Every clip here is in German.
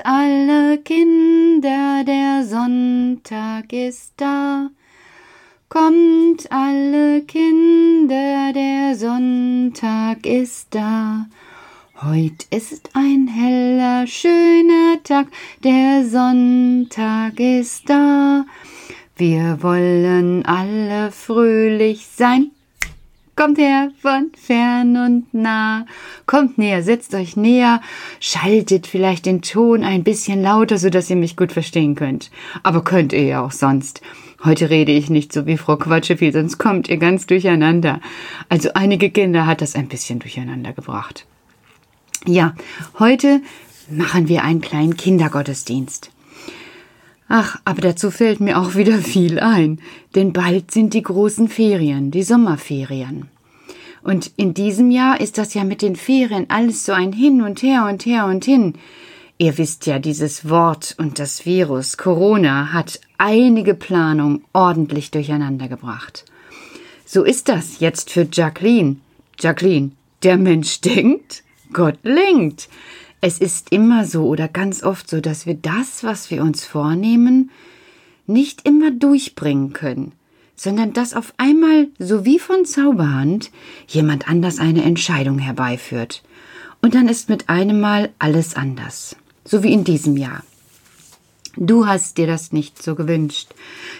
Kommt alle Kinder, der Sonntag ist da. Kommt alle Kinder, der Sonntag ist da. Heut ist ein heller, schöner Tag, der Sonntag ist da. Wir wollen alle fröhlich sein. Kommt her von fern und nah. Kommt näher, setzt euch näher, schaltet vielleicht den Ton ein bisschen lauter, so dass ihr mich gut verstehen könnt. Aber könnt ihr ja auch sonst. Heute rede ich nicht so wie Frau Quatscheviel, sonst kommt ihr ganz durcheinander. Also einige Kinder hat das ein bisschen durcheinander gebracht. Ja, heute machen wir einen kleinen Kindergottesdienst. Ach, aber dazu fällt mir auch wieder viel ein, denn bald sind die großen Ferien, die Sommerferien. Und in diesem Jahr ist das ja mit den Ferien alles so ein Hin und Her und Her und Hin. Ihr wisst ja, dieses Wort und das Virus Corona hat einige Planungen ordentlich durcheinander gebracht. So ist das jetzt für Jacqueline. Jacqueline, der Mensch denkt, Gott lenkt. Es ist immer so oder ganz oft so, dass wir das, was wir uns vornehmen, nicht immer durchbringen können, sondern dass auf einmal, so wie von Zauberhand, jemand anders eine Entscheidung herbeiführt. Und dann ist mit einem Mal alles anders, so wie in diesem Jahr. Du hast dir das nicht so gewünscht.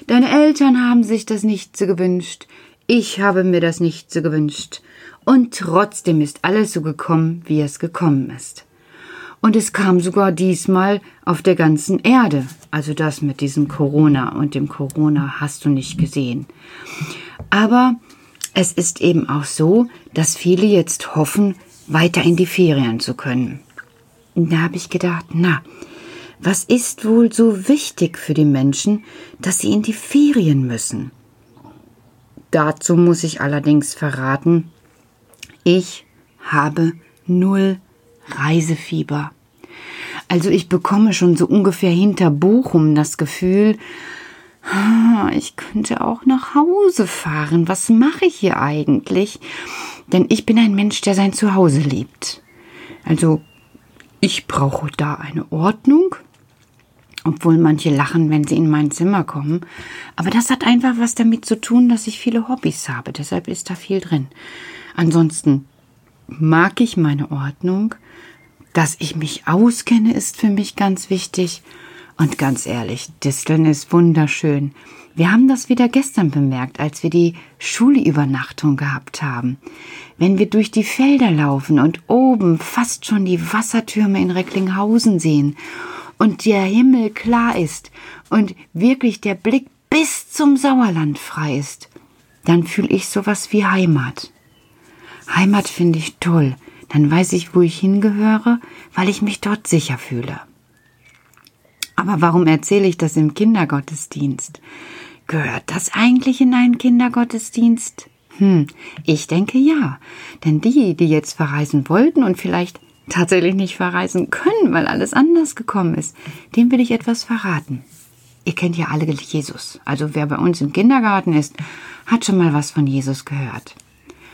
Deine Eltern haben sich das nicht so gewünscht. Ich habe mir das nicht so gewünscht. Und trotzdem ist alles so gekommen, wie es gekommen ist. Und es kam sogar diesmal auf der ganzen Erde. Also das mit diesem Corona und dem Corona hast du nicht gesehen. Aber es ist eben auch so, dass viele jetzt hoffen, weiter in die Ferien zu können. Und da habe ich gedacht, na, was ist wohl so wichtig für die Menschen, dass sie in die Ferien müssen? Dazu muss ich allerdings verraten, ich habe null Reisefieber. Also ich bekomme schon so ungefähr hinter Bochum das Gefühl, ah, ich könnte auch nach Hause fahren. Was mache ich hier eigentlich? Denn ich bin ein Mensch, der sein Zuhause liebt. Also ich brauche da eine Ordnung, obwohl manche lachen, wenn sie in mein Zimmer kommen. Aber das hat einfach was damit zu tun, dass ich viele Hobbys habe. Deshalb ist da viel drin. Ansonsten mag ich meine Ordnung. Dass ich mich auskenne, ist für mich ganz wichtig. Und ganz ehrlich, Disteln ist wunderschön. Wir haben das wieder gestern bemerkt, als wir die Schulübernachtung gehabt haben. Wenn wir durch die Felder laufen und oben fast schon die Wassertürme in Recklinghausen sehen und der Himmel klar ist und wirklich der Blick bis zum Sauerland frei ist, dann fühle ich sowas wie Heimat. Heimat finde ich toll. Dann weiß ich, wo ich hingehöre, weil ich mich dort sicher fühle. Aber warum erzähle ich das im Kindergottesdienst? Gehört das eigentlich in einen Kindergottesdienst? Hm, ich denke ja. Denn die, die jetzt verreisen wollten und vielleicht tatsächlich nicht verreisen können, weil alles anders gekommen ist, dem will ich etwas verraten. Ihr kennt ja alle Jesus. Also wer bei uns im Kindergarten ist, hat schon mal was von Jesus gehört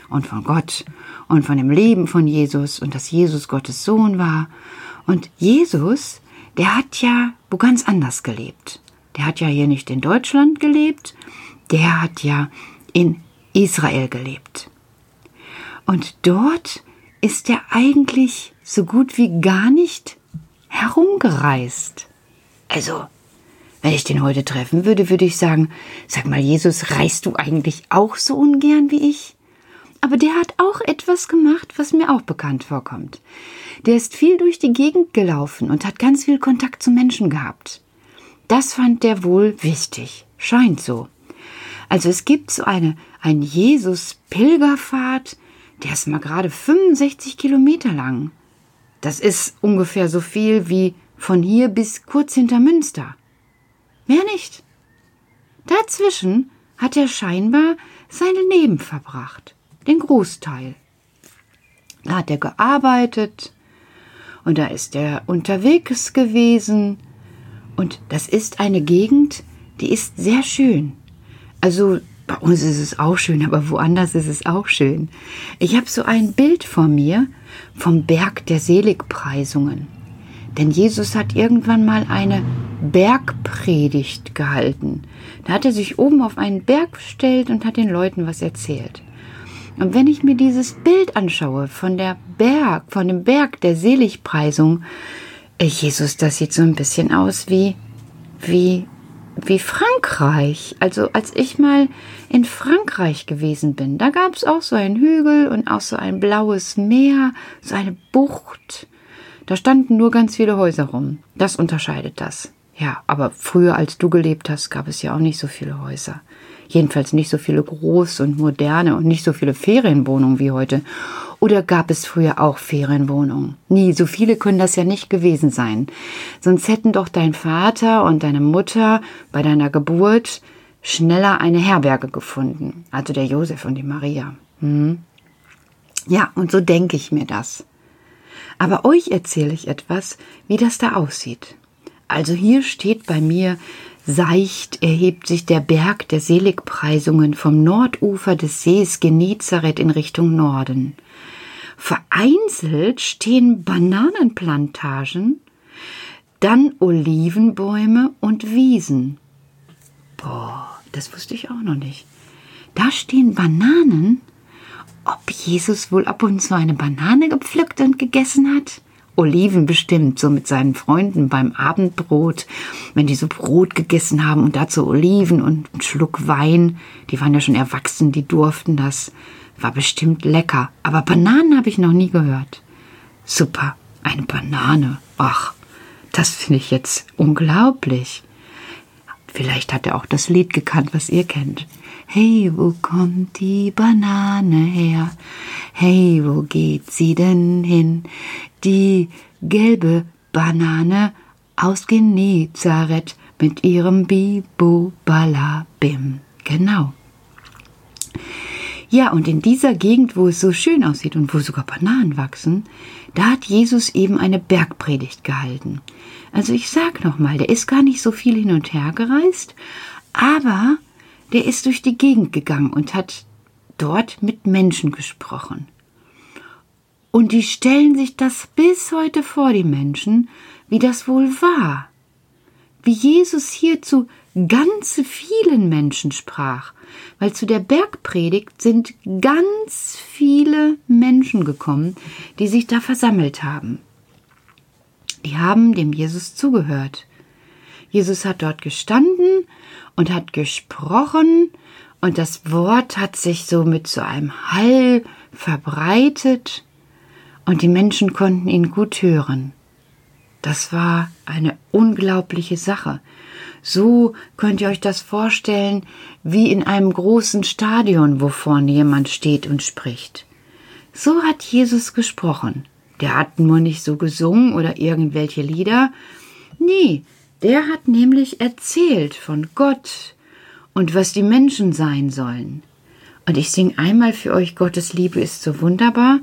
und von Gott und von dem Leben von Jesus und dass Jesus Gottes Sohn war. Und Jesus, der hat ja wo ganz anders gelebt. Der hat ja hier nicht in Deutschland gelebt, der hat ja in Israel gelebt. Und dort ist er eigentlich so gut wie gar nicht herumgereist. Also, wenn ich den heute treffen würde, würde ich sagen, sag mal, Jesus, reist du eigentlich auch so ungern wie ich? Aber der hat auch etwas gemacht, was mir auch bekannt vorkommt. Der ist viel durch die Gegend gelaufen und hat ganz viel Kontakt zu Menschen gehabt. Das fand der wohl wichtig. Scheint so. Also es gibt so eine, ein Jesus-Pilgerfahrt, der ist mal gerade 65 Kilometer lang. Das ist ungefähr so viel wie von hier bis kurz hinter Münster. Mehr nicht. Dazwischen hat er scheinbar sein Leben verbracht den Großteil. Da hat er gearbeitet und da ist er unterwegs gewesen und das ist eine Gegend, die ist sehr schön. Also bei uns ist es auch schön, aber woanders ist es auch schön. Ich habe so ein Bild vor mir vom Berg der Seligpreisungen. Denn Jesus hat irgendwann mal eine Bergpredigt gehalten. Da hat er sich oben auf einen Berg gestellt und hat den Leuten was erzählt. Und wenn ich mir dieses Bild anschaue von der Berg, von dem Berg der Seligpreisung, äh, Jesus, das sieht so ein bisschen aus wie, wie, wie Frankreich. Also als ich mal in Frankreich gewesen bin, da gab es auch so einen Hügel und auch so ein blaues Meer, so eine Bucht. Da standen nur ganz viele Häuser rum. Das unterscheidet das. Ja, aber früher, als du gelebt hast, gab es ja auch nicht so viele Häuser. Jedenfalls nicht so viele groß und moderne und nicht so viele Ferienwohnungen wie heute. Oder gab es früher auch Ferienwohnungen? Nie, so viele können das ja nicht gewesen sein. Sonst hätten doch dein Vater und deine Mutter bei deiner Geburt schneller eine Herberge gefunden. Also der Josef und die Maria. Hm? Ja, und so denke ich mir das. Aber euch erzähle ich etwas, wie das da aussieht. Also hier steht bei mir, seicht erhebt sich der Berg der Seligpreisungen vom Nordufer des Sees Genezareth in Richtung Norden. Vereinzelt stehen Bananenplantagen, dann Olivenbäume und Wiesen. Boah, das wusste ich auch noch nicht. Da stehen Bananen. Ob Jesus wohl ab und zu eine Banane gepflückt und gegessen hat? Oliven bestimmt, so mit seinen Freunden beim Abendbrot, wenn die so Brot gegessen haben und dazu Oliven und einen Schluck Wein. Die waren ja schon erwachsen, die durften das. War bestimmt lecker. Aber Bananen habe ich noch nie gehört. Super, eine Banane. Ach, das finde ich jetzt unglaublich. Vielleicht hat er auch das Lied gekannt, was ihr kennt. Hey, wo kommt die Banane her? Hey, wo geht sie denn hin? Die gelbe Banane aus Genezareth mit ihrem Bibo Balabim. Genau. Ja, und in dieser Gegend, wo es so schön aussieht und wo sogar Bananen wachsen, da hat Jesus eben eine Bergpredigt gehalten. Also ich sag nochmal, der ist gar nicht so viel hin und her gereist, aber der ist durch die Gegend gegangen und hat dort mit Menschen gesprochen. Und die stellen sich das bis heute vor, die Menschen, wie das wohl war. Wie Jesus hier zu ganz vielen Menschen sprach, weil zu der Bergpredigt sind ganz viele Menschen gekommen, die sich da versammelt haben. Die haben dem Jesus zugehört. Jesus hat dort gestanden und hat gesprochen und das Wort hat sich so mit so einem Hall verbreitet und die Menschen konnten ihn gut hören. Das war eine unglaubliche Sache. So könnt ihr euch das vorstellen, wie in einem großen Stadion, wo vorne jemand steht und spricht. So hat Jesus gesprochen. Der hat nur nicht so gesungen oder irgendwelche Lieder. Nee, der hat nämlich erzählt von Gott und was die Menschen sein sollen. Und ich singe einmal für euch Gottes Liebe ist so wunderbar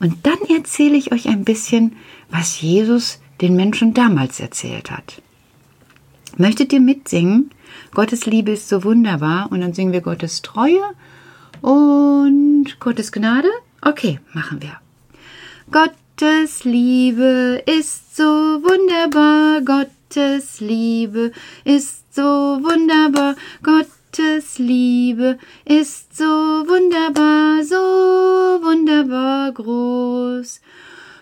und dann erzähle ich euch ein bisschen, was Jesus den Menschen damals erzählt hat. Möchtet ihr mitsingen? Gottes Liebe ist so wunderbar und dann singen wir Gottes Treue und Gottes Gnade? Okay, machen wir. Gottes Liebe ist so wunderbar, Gott Gottes Liebe ist so wunderbar, Gottes Liebe ist so wunderbar, so wunderbar groß.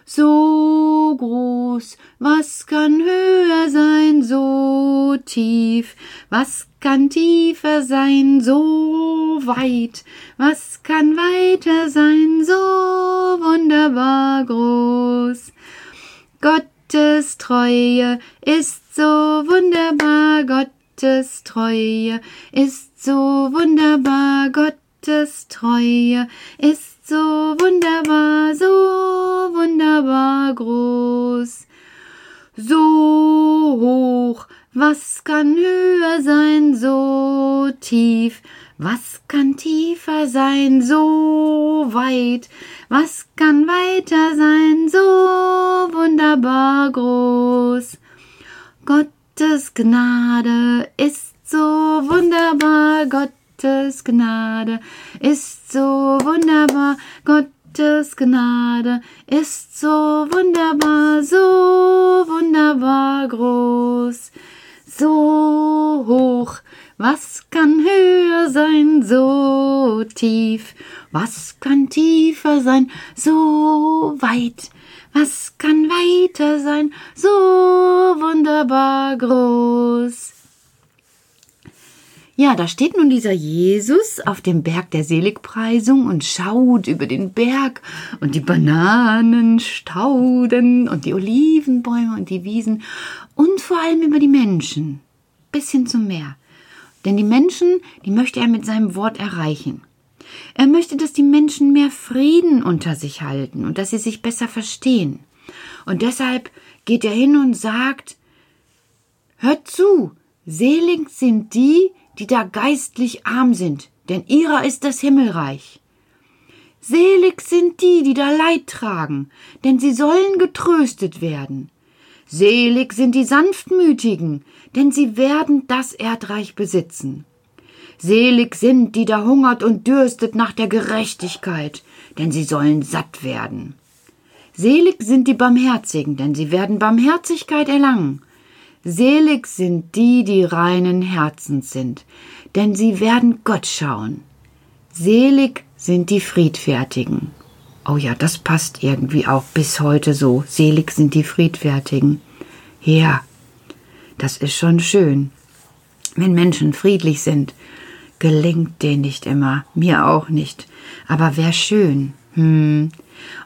So groß, was kann höher sein, so tief, was kann tiefer sein, so weit, was kann weiter sein, so wunderbar groß. Gott Gottes Treue ist so wunderbar, Gottes Treue ist so wunderbar, Gottes Treue ist so wunderbar, so wunderbar groß. So hoch, was kann höher sein, so tief, was kann tiefer sein, so weit? Was kann weiter sein, so wunderbar groß? Gottes Gnade ist so wunderbar, Gottes Gnade ist so wunderbar, Gottes Gnade ist so wunderbar, so wunderbar groß, so hoch. Was kann höher sein, so tief? Was kann tiefer sein, so weit? Was kann weiter sein, so wunderbar groß? Ja, da steht nun dieser Jesus auf dem Berg der Seligpreisung und schaut über den Berg und die Bananen, Stauden und die Olivenbäume und die Wiesen und vor allem über die Menschen bis hin zum Meer. Denn die Menschen, die möchte er mit seinem Wort erreichen. Er möchte, dass die Menschen mehr Frieden unter sich halten und dass sie sich besser verstehen. Und deshalb geht er hin und sagt, Hört zu, selig sind die, die da geistlich arm sind, denn ihrer ist das Himmelreich. Selig sind die, die da Leid tragen, denn sie sollen getröstet werden. Selig sind die Sanftmütigen, denn sie werden das Erdreich besitzen. Selig sind, die da hungert und dürstet nach der Gerechtigkeit, denn sie sollen satt werden. Selig sind die Barmherzigen, denn sie werden Barmherzigkeit erlangen. Selig sind die, die reinen Herzens sind, denn sie werden Gott schauen. Selig sind die Friedfertigen. Oh ja, das passt irgendwie auch bis heute so. Selig sind die Friedfertigen. Ja, das ist schon schön. Wenn Menschen friedlich sind, gelingt denen nicht immer, mir auch nicht. Aber wär schön. Hm,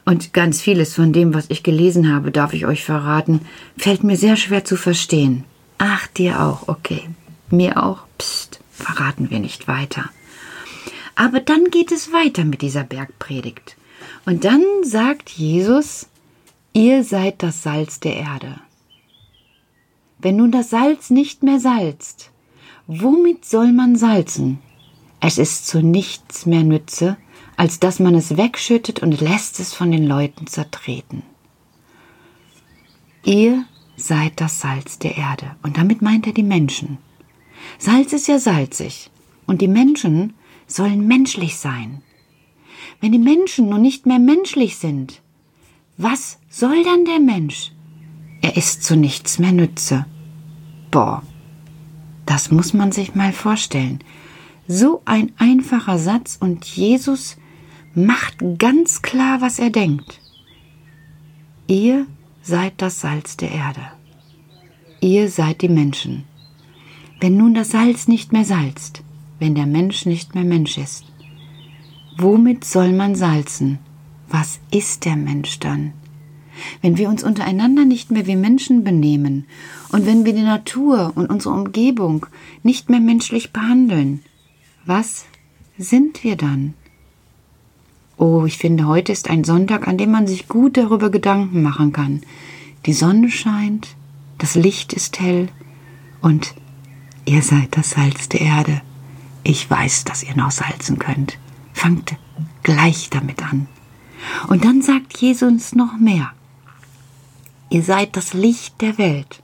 und ganz vieles von dem, was ich gelesen habe, darf ich euch verraten, fällt mir sehr schwer zu verstehen. Ach, dir auch, okay. Mir auch, pst, verraten wir nicht weiter. Aber dann geht es weiter mit dieser Bergpredigt. Und dann sagt Jesus, ihr seid das Salz der Erde. Wenn nun das Salz nicht mehr salzt, womit soll man salzen? Es ist zu nichts mehr Nütze, als dass man es wegschüttet und lässt es von den Leuten zertreten. Ihr seid das Salz der Erde. Und damit meint er die Menschen. Salz ist ja salzig. Und die Menschen sollen menschlich sein. Wenn die Menschen nun nicht mehr menschlich sind, was soll dann der Mensch? Er ist zu nichts mehr Nütze. Boah, das muss man sich mal vorstellen. So ein einfacher Satz und Jesus macht ganz klar, was er denkt. Ihr seid das Salz der Erde. Ihr seid die Menschen. Wenn nun das Salz nicht mehr salzt, wenn der Mensch nicht mehr Mensch ist, womit soll man salzen? Was ist der Mensch dann? Wenn wir uns untereinander nicht mehr wie Menschen benehmen und wenn wir die Natur und unsere Umgebung nicht mehr menschlich behandeln, was sind wir dann? Oh, ich finde, heute ist ein Sonntag, an dem man sich gut darüber Gedanken machen kann. Die Sonne scheint, das Licht ist hell und ihr seid das Salz der Erde. Ich weiß, dass ihr noch salzen könnt. Fangt gleich damit an. Und dann sagt Jesus noch mehr. Ihr seid das Licht der Welt.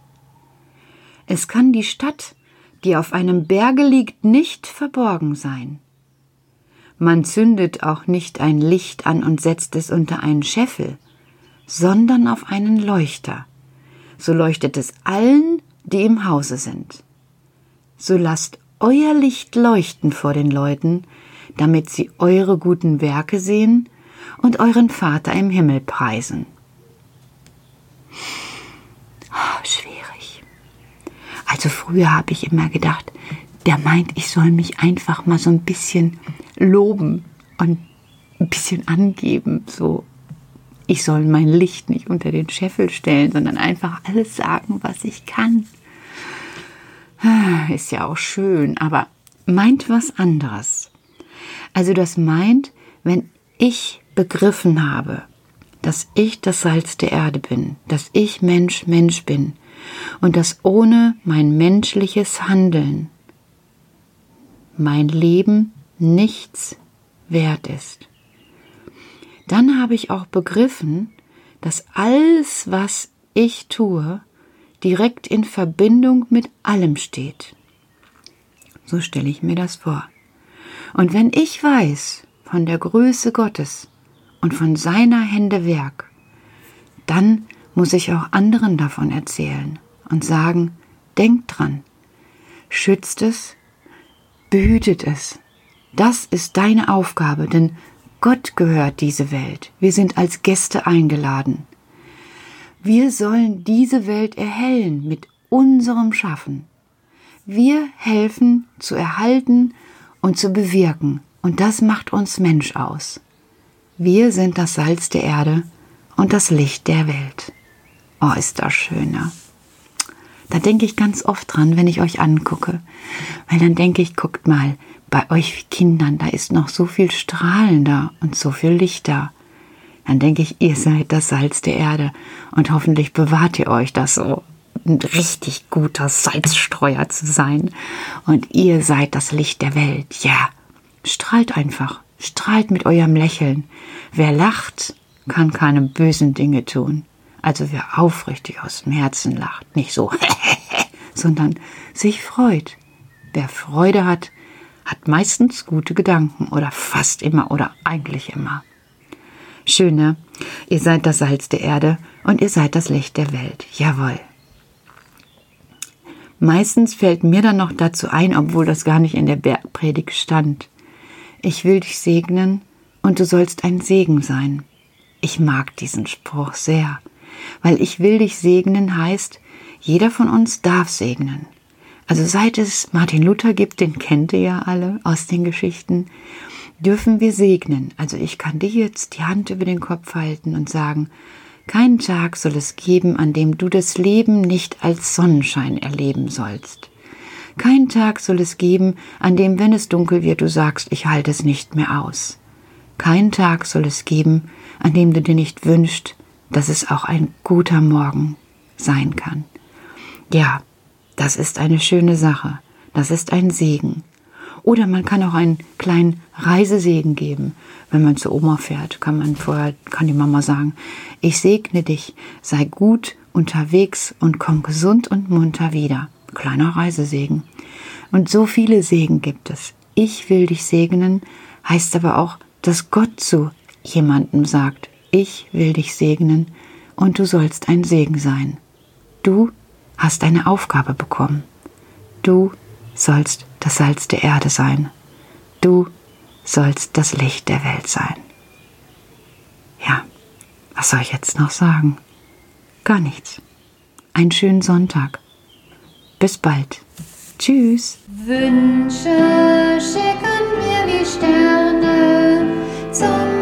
Es kann die Stadt, die auf einem Berge liegt, nicht verborgen sein. Man zündet auch nicht ein Licht an und setzt es unter einen Scheffel, sondern auf einen Leuchter. So leuchtet es allen, die im Hause sind. So lasst euer Licht leuchten vor den Leuten, damit sie eure guten Werke sehen und euren Vater im Himmel preisen. Oh, schwierig. Also früher habe ich immer gedacht, der meint, ich soll mich einfach mal so ein bisschen loben und ein bisschen angeben, so ich soll mein Licht nicht unter den Scheffel stellen, sondern einfach alles sagen, was ich kann. Ist ja auch schön, aber meint was anderes. Also das meint, wenn ich begriffen habe, dass ich das Salz der Erde bin, dass ich Mensch Mensch bin und dass ohne mein menschliches Handeln mein Leben nichts wert ist. Dann habe ich auch begriffen, dass alles, was ich tue, direkt in Verbindung mit allem steht. So stelle ich mir das vor. Und wenn ich weiß von der Größe Gottes und von seiner Hände Werk, dann muss ich auch anderen davon erzählen und sagen, denkt dran, schützt es, behütet es. Das ist deine Aufgabe, denn Gott gehört diese Welt. Wir sind als Gäste eingeladen. Wir sollen diese Welt erhellen mit unserem Schaffen. Wir helfen zu erhalten und zu bewirken, und das macht uns Mensch aus. Wir sind das Salz der Erde und das Licht der Welt. Oh, ist das schön, ne? Da denke ich ganz oft dran, wenn ich euch angucke. Weil dann denke ich, guckt mal, bei euch Kindern, da ist noch so viel strahlender und so viel Lichter. Dann denke ich, ihr seid das Salz der Erde und hoffentlich bewahrt ihr euch das so, ein richtig guter Salzstreuer zu sein. Und ihr seid das Licht der Welt. Ja, strahlt einfach, strahlt mit eurem Lächeln. Wer lacht, kann keine bösen Dinge tun. Also wer aufrichtig aus dem Herzen lacht, nicht so, sondern sich freut. Wer Freude hat, hat meistens gute Gedanken oder fast immer oder eigentlich immer. Schöne, ihr seid das Salz der Erde und ihr seid das Licht der Welt. Jawohl. Meistens fällt mir dann noch dazu ein, obwohl das gar nicht in der Bergpredigt stand. Ich will dich segnen und du sollst ein Segen sein. Ich mag diesen Spruch sehr, weil ich will dich segnen heißt, jeder von uns darf segnen. Also seit es Martin Luther gibt, den kennt ihr ja alle aus den Geschichten, dürfen wir segnen. Also ich kann dir jetzt die Hand über den Kopf halten und sagen, keinen Tag soll es geben, an dem du das Leben nicht als Sonnenschein erleben sollst. Kein Tag soll es geben, an dem, wenn es dunkel wird, du sagst, ich halte es nicht mehr aus. Kein Tag soll es geben, an dem du dir nicht wünschst, dass es auch ein guter Morgen sein kann. Ja, das ist eine schöne Sache. Das ist ein Segen. Oder man kann auch einen kleinen Reisesegen geben. Wenn man zu Oma fährt, kann man vorher, kann die Mama sagen, ich segne dich, sei gut unterwegs und komm gesund und munter wieder. Kleiner Reisesegen. Und so viele Segen gibt es. Ich will dich segnen, heißt aber auch, dass Gott zu jemandem sagt, ich will dich segnen und du sollst ein Segen sein. Du hast eine Aufgabe bekommen. Du sollst das Salz der Erde sein. Du sollst das Licht der Welt sein. Ja, was soll ich jetzt noch sagen? Gar nichts. Einen schönen Sonntag. Bis bald. Tschüss. Wünsche schicken wir wie Sterne zum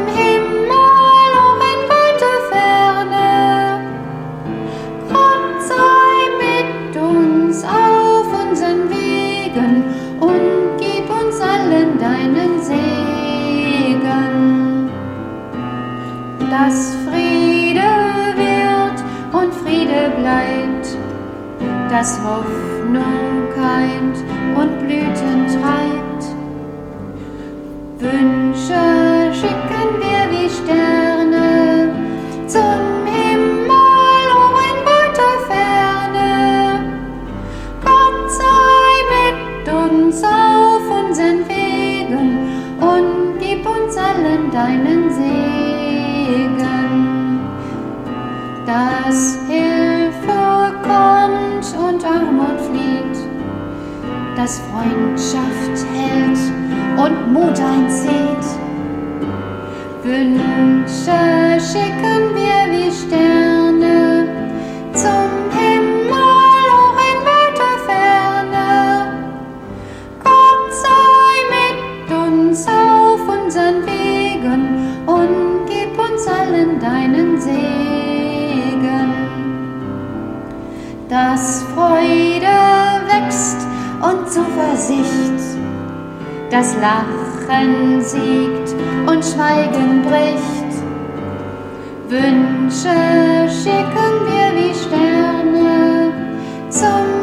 dass Hoffnung keimt und Blüten treibt. Wünsche schicken wir wie Sterne zum Himmel, oh in weiter Ferne. Gott sei mit uns auf unseren Wegen und gib uns allen deinen Segen. dass dass Freundschaft hält und Mut einzieht. Wünsche schicken wir wie Sterne zum Zuversicht, das Lachen siegt und Schweigen bricht. Wünsche schicken wir wie Sterne zum